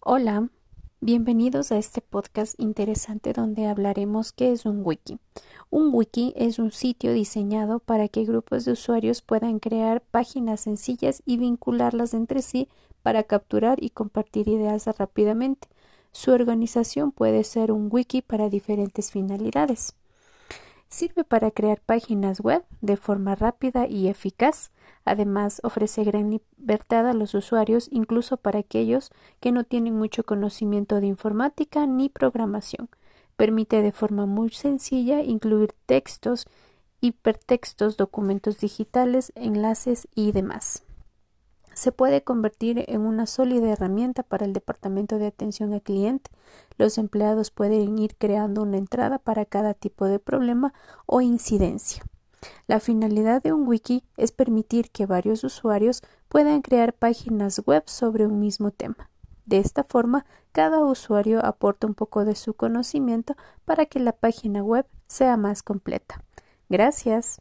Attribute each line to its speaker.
Speaker 1: Hola, bienvenidos a este podcast interesante donde hablaremos qué es un wiki. Un wiki es un sitio diseñado para que grupos de usuarios puedan crear páginas sencillas y vincularlas entre sí para capturar y compartir ideas rápidamente. Su organización puede ser un wiki para diferentes finalidades. Sirve para crear páginas web de forma rápida y eficaz. Además, ofrece gran libertad a los usuarios, incluso para aquellos que no tienen mucho conocimiento de informática ni programación. Permite de forma muy sencilla incluir textos, hipertextos, documentos digitales, enlaces y demás se puede convertir en una sólida herramienta para el departamento de atención al cliente. Los empleados pueden ir creando una entrada para cada tipo de problema o incidencia. La finalidad de un wiki es permitir que varios usuarios puedan crear páginas web sobre un mismo tema. De esta forma, cada usuario aporta un poco de su conocimiento para que la página web sea más completa. Gracias.